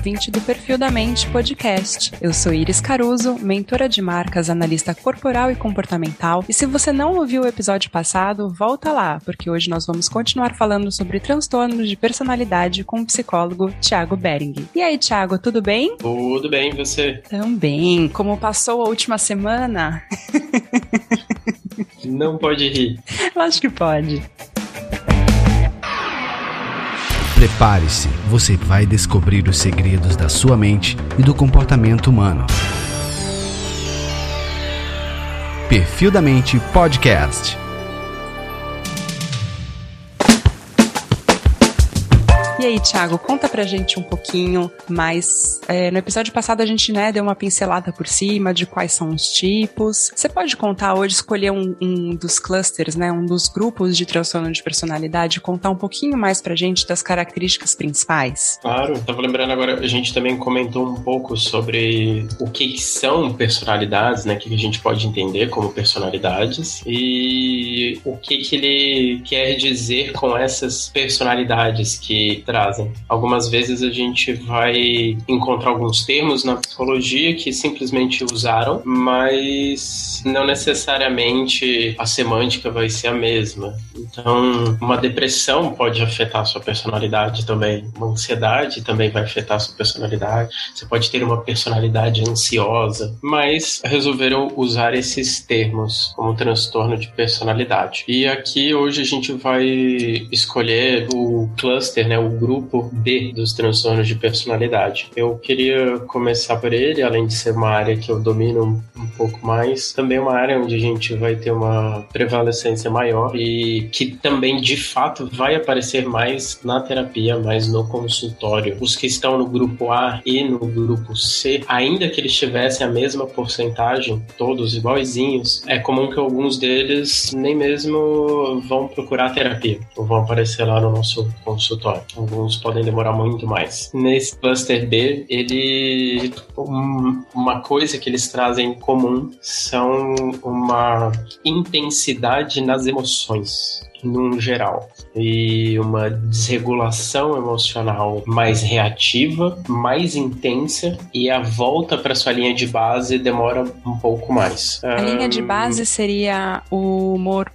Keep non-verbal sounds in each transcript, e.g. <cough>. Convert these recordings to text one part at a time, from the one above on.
ouvinte do Perfil da Mente podcast. Eu sou Iris Caruso, mentora de marcas, analista corporal e comportamental. E se você não ouviu o episódio passado, volta lá, porque hoje nós vamos continuar falando sobre transtornos de personalidade com o psicólogo Thiago Bering. E aí, Thiago, tudo bem? Tudo bem, você? Também. Como passou a última semana? <laughs> Não pode rir. Acho que pode. Prepare-se, você vai descobrir os segredos da sua mente e do comportamento humano. Perfil da Mente Podcast. Aí, Thiago, conta pra gente um pouquinho mais. É, no episódio passado a gente né, deu uma pincelada por cima de quais são os tipos. Você pode contar hoje, escolher um, um dos clusters, né, um dos grupos de transtorno de personalidade, contar um pouquinho mais pra gente das características principais? Claro, tava lembrando agora, a gente também comentou um pouco sobre o que, são personalidades, né, que a gente pode entender como personalidades e o que, que ele quer dizer com essas personalidades que trazem. Algumas vezes a gente vai encontrar alguns termos na psicologia que simplesmente usaram, mas não necessariamente a semântica vai ser a mesma. Então, uma depressão pode afetar a sua personalidade também, uma ansiedade também vai afetar a sua personalidade. Você pode ter uma personalidade ansiosa, mas resolveram usar esses termos como transtorno de personalidade. E aqui hoje a gente vai escolher o cluster, né, o grupo B dos transtornos de personalidade. Eu queria começar por ele, além de ser uma área que eu domino um pouco mais, também é uma área onde a gente vai ter uma prevalecência maior e que também de fato vai aparecer mais na terapia, mais no consultório. Os que estão no grupo A e no grupo C, ainda que eles tivessem a mesma porcentagem, todos iguaizinhos, é comum que alguns deles nem mesmo vão procurar terapia ou vão aparecer lá no nosso consultório alguns podem demorar muito mais. Nesse cluster B, ele um, uma coisa que eles trazem em comum são uma intensidade nas emoções num geral e uma desregulação emocional mais reativa, mais intensa e a volta para sua linha de base demora um pouco mais. A um... linha de base seria o humor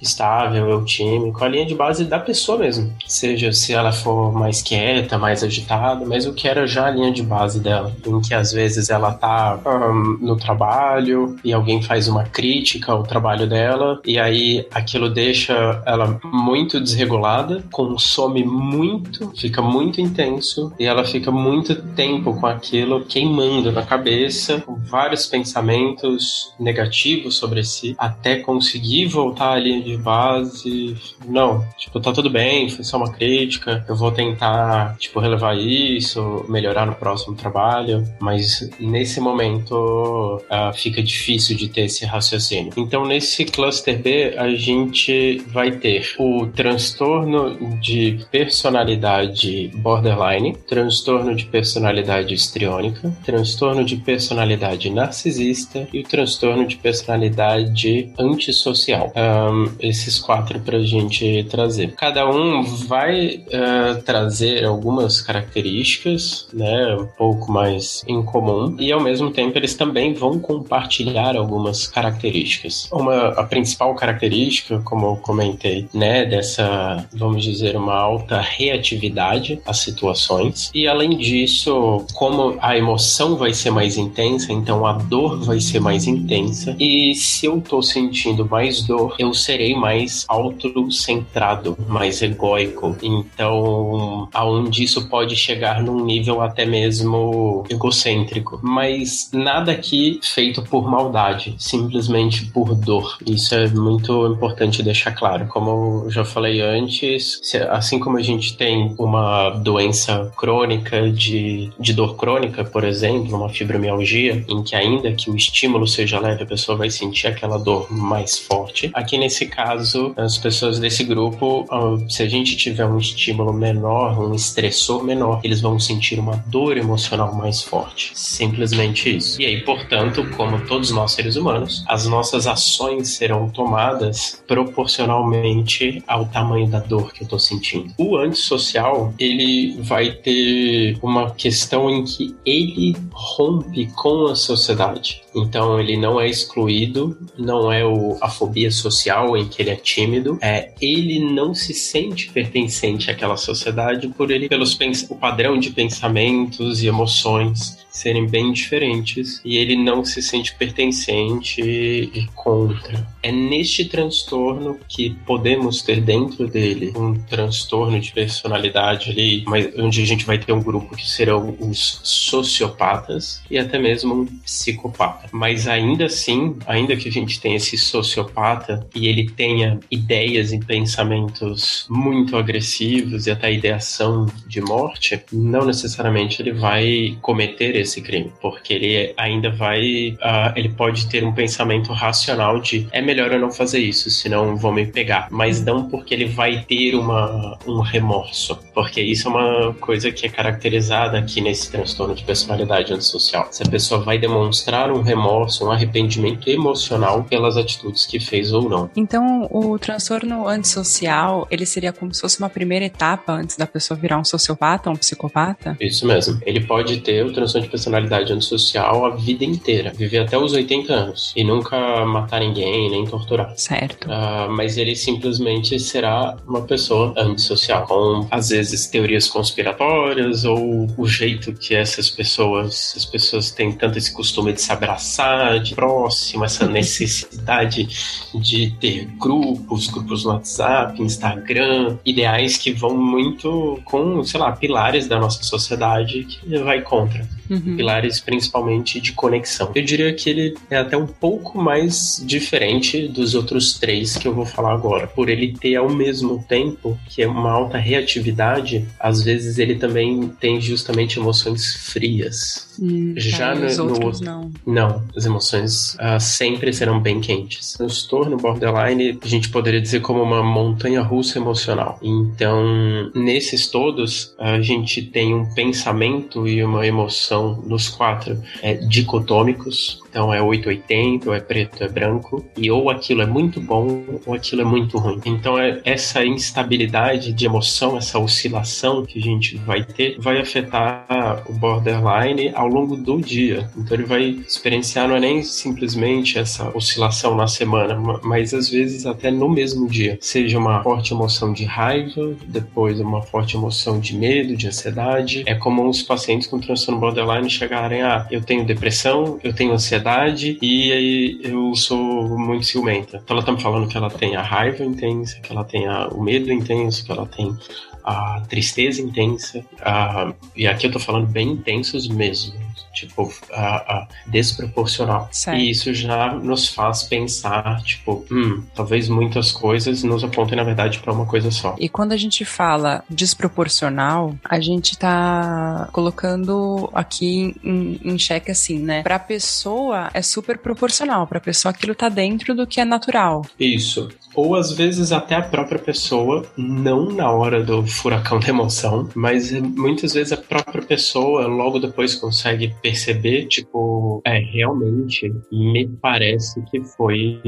é, estável? estável, eutímico, a linha de base da pessoa mesmo. Seja se ela for mais quieta, mais agitada, mas o que era já a linha de base dela, em que às vezes ela tá um, no trabalho e alguém faz uma crítica ao trabalho dela e aí aquilo deixa ela muito desregulada, consome muito, fica muito intenso e ela fica muito tempo com aquilo queimando na cabeça, com vários pensamentos negativos sobre si, até conseguir voltar linha de base. Não, tipo, tá tudo bem, foi só uma crítica. Eu vou tentar, tipo, relevar isso, melhorar no próximo trabalho. Mas nesse momento uh, fica difícil de ter esse raciocínio. Então, nesse cluster B, a gente vai ter o transtorno de personalidade borderline, transtorno de personalidade histriônica, transtorno de personalidade narcisista e o transtorno de personalidade antissocial. Um, esses quatro para a gente trazer. Cada um vai uh, trazer algumas características, né, um pouco mais em comum, e ao mesmo tempo eles também vão compartilhar algumas características. Uma, a principal característica, como eu comentei, né, dessa, vamos dizer, uma alta reatividade às situações, e além disso, como a emoção vai ser mais intensa, então a dor vai ser mais intensa, e se eu tô sentindo mais dor, eu serei mais autocentrado, mais egóico. Então, aonde isso pode chegar num nível até mesmo egocêntrico. Mas nada aqui feito por maldade, simplesmente por dor. Isso é muito importante deixar claro. Como eu já falei antes, assim como a gente tem uma doença crônica de, de dor crônica, por exemplo, uma fibromialgia, em que ainda que o estímulo seja leve, a pessoa vai sentir aquela dor mais forte. Aqui nesse caso, as pessoas desse grupo, se a gente tiver um estímulo menor, um estressor menor, eles vão sentir uma dor emocional mais forte. Simplesmente isso. E aí, portanto, como todos nós seres humanos, as nossas ações serão tomadas proporcionalmente ao tamanho da dor que eu tô sentindo. O antissocial, ele vai ter uma questão em que ele rompe com a sociedade. Então ele não é excluído, não é o, a fobia social em que ele é tímido, é ele não se sente pertencente àquela sociedade por ele pelos o padrão de pensamentos e emoções serem bem diferentes e ele não se sente pertencente e contra. É neste transtorno que podemos ter dentro dele um transtorno de personalidade ali, onde a gente vai ter um grupo que serão os sociopatas e até mesmo um psicopata. Mas ainda assim, ainda que a gente tenha esse sociopata e ele tenha ideias e pensamentos muito agressivos e até ideação de morte, não necessariamente ele vai cometer esse crime, porque ele ainda vai, uh, ele pode ter um pensamento racional de é melhor eu não fazer isso, senão vão me pegar, mas não porque ele vai ter uma, um remorso, porque isso é uma coisa que é caracterizada aqui nesse transtorno de personalidade antissocial. Se a pessoa vai demonstrar um remorso, um arrependimento emocional pelas atitudes que fez ou não. Então, o transtorno antissocial, ele seria como se fosse uma primeira etapa antes da pessoa virar um sociopata, um psicopata? Isso mesmo. Ele pode ter o transtorno de personalidade antissocial a vida inteira, viver até os 80 anos e nunca matar ninguém, nem torturar. Certo. Uh, mas ele simplesmente será uma pessoa antissocial, com às vezes teorias conspiratórias ou o jeito que essas pessoas, as pessoas têm tanto esse costume de se abraçar, de próximo, essa <laughs> necessidade de ter grupos, grupos no WhatsApp, Instagram, ideais que vão muito com, sei lá, pilares da nossa sociedade que vai contra. Uhum. Pilares principalmente de conexão. Eu diria que ele é até um pouco mais diferente dos outros três que eu vou falar agora. Por ele ter ao mesmo tempo que é uma alta reatividade, às vezes ele também tem justamente emoções frias. Hum, Já tá, no, no outro, não. Não, as emoções uh, sempre serão bem quentes. O transtorno borderline a gente poderia dizer como uma montanha russa emocional. Então, nesses todos, a gente tem um pensamento e uma emoção nos quatro é, dicotômicos, então é 880, ou é preto, é branco, e ou aquilo é muito bom ou aquilo é muito ruim. Então é essa instabilidade de emoção, essa oscilação que a gente vai ter, vai afetar o borderline ao longo do dia. Então ele vai experienciar não é nem simplesmente essa oscilação na semana, mas às vezes até no mesmo dia. Seja uma forte emoção de raiva, depois uma forte emoção de medo, de ansiedade. É comum os pacientes com transtorno borderline chegarem a ah, eu tenho depressão, eu tenho ansiedade ansiedade e eu sou muito ciumenta. Então ela tá me falando que ela tem a raiva intensa, que ela tem a, o medo intenso, que ela tem a tristeza intensa. A, e aqui eu tô falando bem intensos mesmo tipo, a, a desproporcional. Certo. E isso já nos faz pensar, tipo, hum, talvez muitas coisas nos apontem, na verdade, para uma coisa só. E quando a gente fala desproporcional, a gente tá colocando aqui em, em xeque assim, né? Pra pessoa é super proporcional, pra pessoa aquilo tá dentro do que é natural. Isso ou às vezes até a própria pessoa, não na hora do furacão da emoção, mas muitas vezes a própria pessoa logo depois consegue perceber, tipo, é, realmente me parece que foi,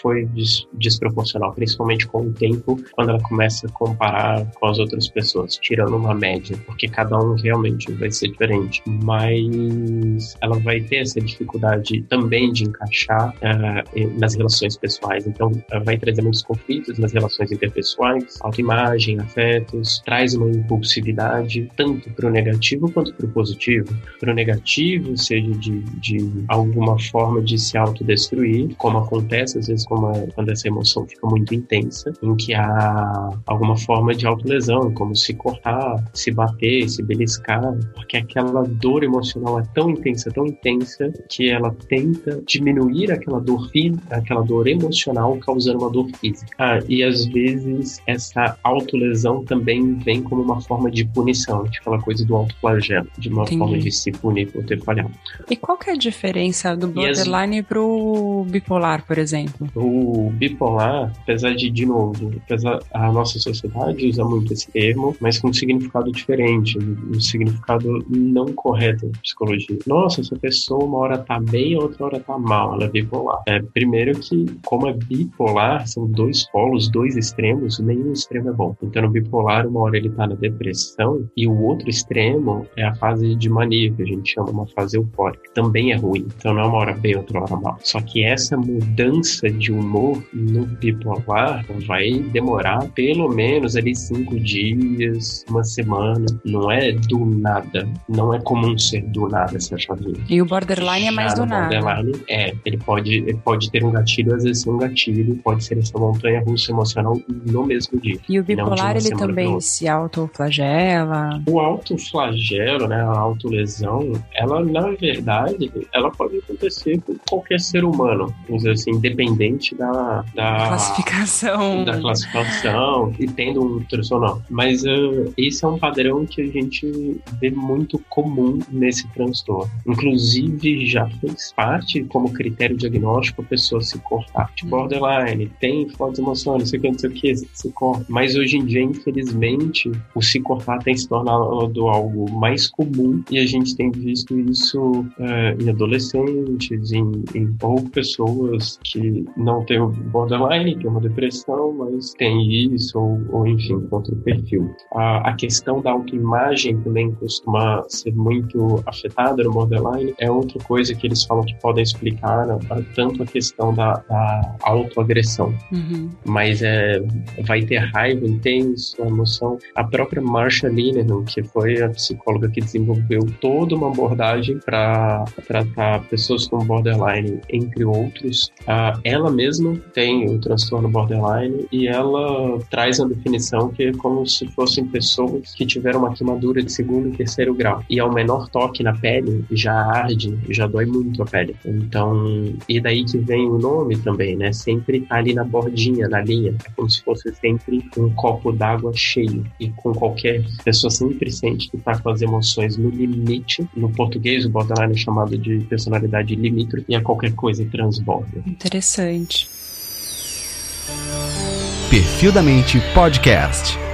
foi des desproporcional, principalmente com o tempo, quando ela começa a comparar com as outras pessoas, tirando uma média, porque cada um realmente vai ser diferente. Mas ela vai ter essa dificuldade também de encaixar uh, nas relações pessoais, então uh, vai trazer muitos conflitos nas relações interpessoais, autoimagem, afetos, traz uma impulsividade tanto para o negativo quanto para o positivo. Para o negativo, seja de, de alguma forma de se autodestruir, como acontece às vezes quando essa emoção fica muito intensa, em que há alguma forma de autolesão, como se cortar, se bater, se beliscar, porque aquela dor emocional é tão intensa, tão intensa, que ela tenta diminuir aquela dor física, aquela dor emocional, causando uma dor física. Ah, e às vezes essa autolesão também vem como uma forma de punição, de aquela coisa do autoflagelo, de uma Entendi. forma de se punir por ter falhado. E qual que é a diferença do borderline as... pro bipolar, por exemplo? O bipolar, apesar de, de novo, apesar a nossa sociedade usa muito esse termo, mas com um significado diferente, um significado não correto na psicologia. Nossa, essa pessoa uma hora tá bem, outra hora tá mal, ela é bipolar. É, primeiro que, como é bipolar, são dois polos, dois extremos, nenhum extremo é bom. Então, no bipolar, uma hora ele tá na depressão e o outro extremo é a fase de mania, que a gente chama uma fase eufórica. Também é ruim. Então, não é uma hora bem, outra hora mal. Só que essa mudança de humor no bipolar vai demorar pelo menos ali cinco dias, uma semana. Não é do nada. Não é comum ser do nada essa chavinha. E o borderline é mais do nada. Borderline é. Ele pode, ele pode ter um gatilho, às vezes um gatilho. Pode ser essa montanha russa emocional no mesmo dia. E o bipolar, ele também se autoflagela? O autoflagelo, né, a autolesão, ela, na verdade, ela pode acontecer com qualquer ser humano. Vamos dizer assim, independente da... da classificação. <laughs> Da classificação e tendo um transtorno. Mas uh, esse é um padrão que a gente vê muito comum nesse transtorno. Inclusive, já fez parte como critério diagnóstico a pessoa se cortar. De borderline, tem fortes emoções, não sei o que, não sei o que, se corta. Mas hoje em dia, infelizmente, o se cortar tem se tornado algo mais comum e a gente tem visto isso uh, em adolescentes, em, em pessoas que não têm o borderline, que é uma depressão, mas tem isso, ou, ou enfim, contra o perfil. A, a questão da autoimagem também costuma ser muito afetada no borderline. É outra coisa que eles falam que podem explicar né, tanto a questão da, da autoagressão, uhum. mas é, vai ter raiva intensa, emoção. A própria Marsha Linehan, que foi a psicóloga que desenvolveu toda uma abordagem para tratar pessoas com borderline, entre outros, uh, ela mesma tem o transtorno borderline e ela traz a definição que é como se fossem pessoas que tiveram uma queimadura de segundo e terceiro grau. E ao menor toque na pele já arde, já dói muito a pele. Então, e daí que vem o nome também, né? Sempre tá ali na bordinha, na linha. É como se fosse sempre um copo d'água cheio. E com qualquer pessoa sempre sente que tá com as emoções no limite. No português, o borderline é chamado de personalidade limítrofe e a qualquer coisa transborda. Interessante. Perfil da Mente Podcast.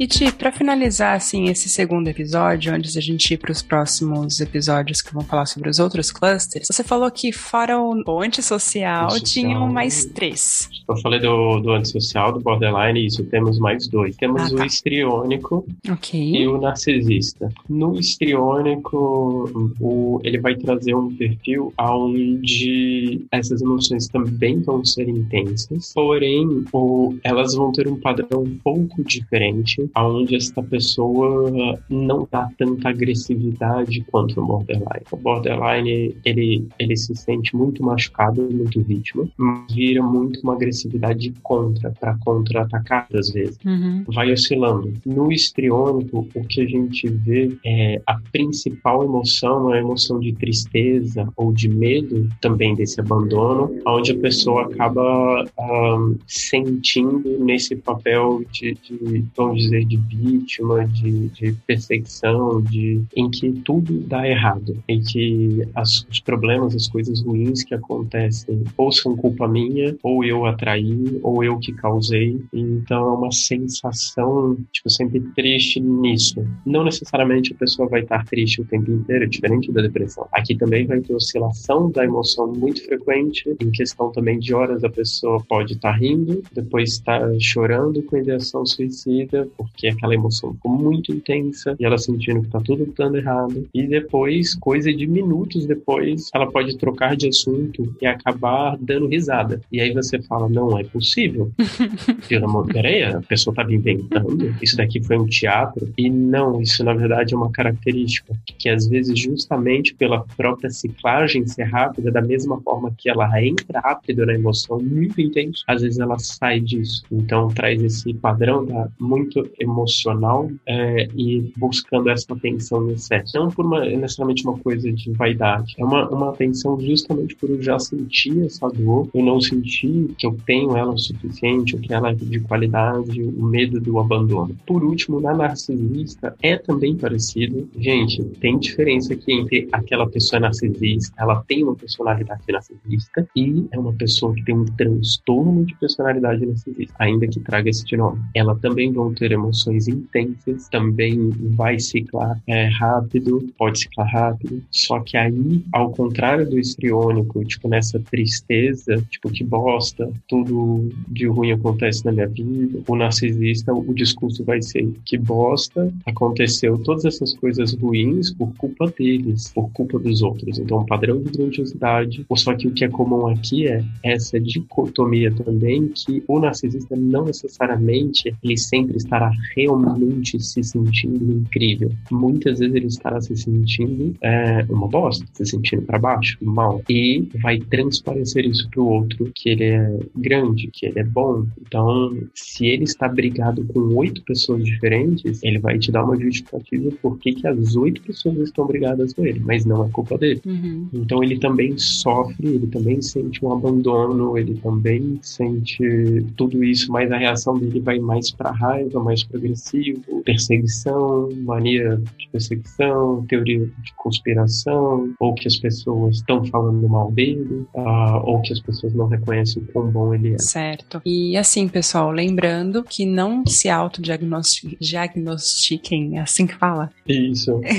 E Ti, para finalizar assim esse segundo episódio, antes da gente ir para os próximos episódios que vão falar sobre os outros clusters, você falou que fora o antissocial, antissocial tinham mais três. Eu falei do, do antissocial, do borderline, isso, temos mais dois. Temos ah, tá. o histriônico okay. e o narcisista. No histriônico, o, ele vai trazer um perfil onde essas emoções também vão ser intensas, porém o, elas vão ter um padrão um pouco diferente aonde esta pessoa não dá tanta agressividade quanto o borderline. O borderline, ele, ele se sente muito machucado, muito vítima, mas vira muito uma agressividade contra, para contra-atacar às vezes. Uhum. Vai oscilando. No histriônico, o que a gente vê é a principal emoção a emoção de tristeza ou de medo também desse abandono, onde a pessoa acaba um, sentindo nesse papel de, de vamos dizer, de vítima, de, de perseguição, de, em que tudo dá errado, em que as, os problemas, as coisas ruins que acontecem ou são culpa minha, ou eu atraí, ou eu que causei. Então é uma sensação, tipo, sempre triste nisso. Não necessariamente a pessoa vai estar triste o tempo inteiro, diferente da depressão. Aqui também vai ter oscilação da emoção muito frequente, em questão também de horas a pessoa pode estar rindo, depois estar chorando com ideação suicida, porque aquela emoção ficou muito intensa e ela sentindo que tá tudo dando errado. E depois, coisa de minutos depois, ela pode trocar de assunto e acabar dando risada. E aí você fala: não é possível. <laughs> Pelo amor, peraí, a pessoa tava inventando. Isso daqui foi um teatro. E não, isso na verdade é uma característica que às vezes, justamente pela própria ciclagem ser rápida, da mesma forma que ela entra rápido na emoção muito intensa, às vezes ela sai disso. Então traz esse padrão da muito emocional é, e buscando essa atenção no excesso. Não por uma, necessariamente uma coisa de vaidade, é uma, uma atenção justamente por eu já sentir essa dor, eu não sentir que eu tenho ela o suficiente, ou que ela é de qualidade, o medo do abandono. Por último, na narcisista é também parecido. Gente, tem diferença aqui entre aquela pessoa narcisista, ela tem uma personalidade narcisista e é uma pessoa que tem um transtorno de personalidade narcisista, ainda que traga esse nome. Ela também vão ter emoções intensas, também vai ciclar é, rápido, pode ciclar rápido, só que aí, ao contrário do histriônico, tipo, nessa tristeza, tipo, que bosta, tudo de ruim acontece na minha vida, o narcisista, o discurso vai ser que bosta, aconteceu todas essas coisas ruins por culpa deles, por culpa dos outros. Então, um padrão de grandiosidade, só que o que é comum aqui é essa dicotomia também, que o narcisista não necessariamente ele sempre estará realmente se sentindo incrível. Muitas vezes ele estará se sentindo é, uma bosta, se sentindo para baixo, mal, e vai transparecer isso para o outro que ele é grande, que ele é bom. Então, se ele está brigado com oito pessoas diferentes, ele vai te dar uma justificativa por que, que as oito pessoas estão brigadas com ele, mas não é culpa dele. Uhum. Então ele também sofre, ele também sente um abandono, ele também sente tudo isso, mas a reação dele vai mais para raiva, mais progressivo, perseguição, mania de perseguição, teoria de conspiração, ou que as pessoas estão falando mal dele, uh, ou que as pessoas não reconhecem o quão bom ele é. Certo. E assim, pessoal, lembrando que não se autodiagnostiquem, é assim que fala? Isso. <laughs>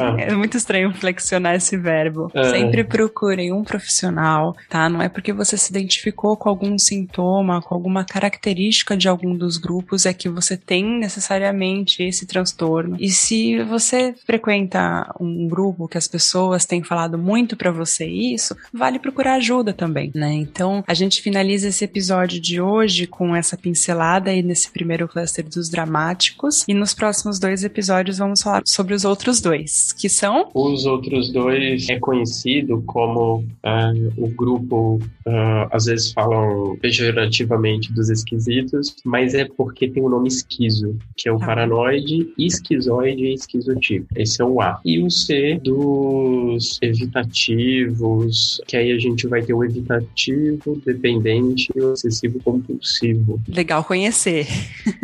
Ah. é muito estranho flexionar esse verbo. É. Sempre procurem um profissional, tá? Não é porque você se identificou com algum sintoma, com alguma característica de algum dos grupos, é que você tem necessariamente esse transtorno. E se você frequenta um grupo que as pessoas têm falado muito para você isso, vale procurar ajuda também, né? Então, a gente finaliza esse episódio de hoje com essa pincelada aí nesse primeiro cluster dos dramáticos e nos próximos dois episódios vamos falar sobre os outros dois, que são os outros dois é conhecido como uh, o grupo uh, às vezes falam pejorativamente dos esquisitos, mas é porque tem o nome esquizo, que é o tá. paranoide, esquizoide e esquizotipo. Esse é o A. E o C dos evitativos, que aí a gente vai ter o evitativo, dependente e obsessivo compulsivo. Legal conhecer.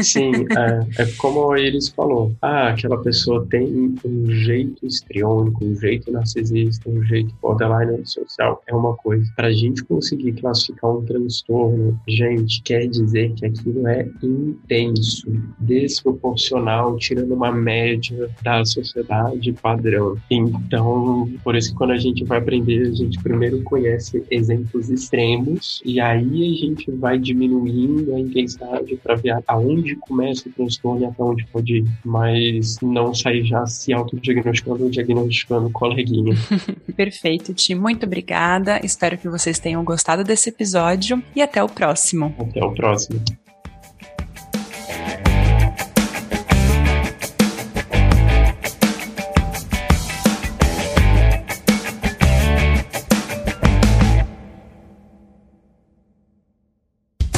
Sim, <laughs> é, é como eles falou. Ah, aquela pessoa tem um jeito histriônico, um jeito narcisista, um jeito borderline social. É uma coisa. Para a gente conseguir classificar um transtorno, gente, quer dizer que aquilo é intenso, desproporcional, tirando uma média da sociedade padrão. Então, por isso que quando a gente vai aprender, a gente primeiro conhece exemplos extremos e aí a gente vai diminuindo a intensidade para ver aonde começa o transtorno e até onde pode ir, mas não sair já se autodiagnosticando ou diagnosticando coleguinha. <laughs> Perfeito, Ti. Muito obrigada. Espero que vocês tenham gostado desse episódio e até o próximo. Até o próximo.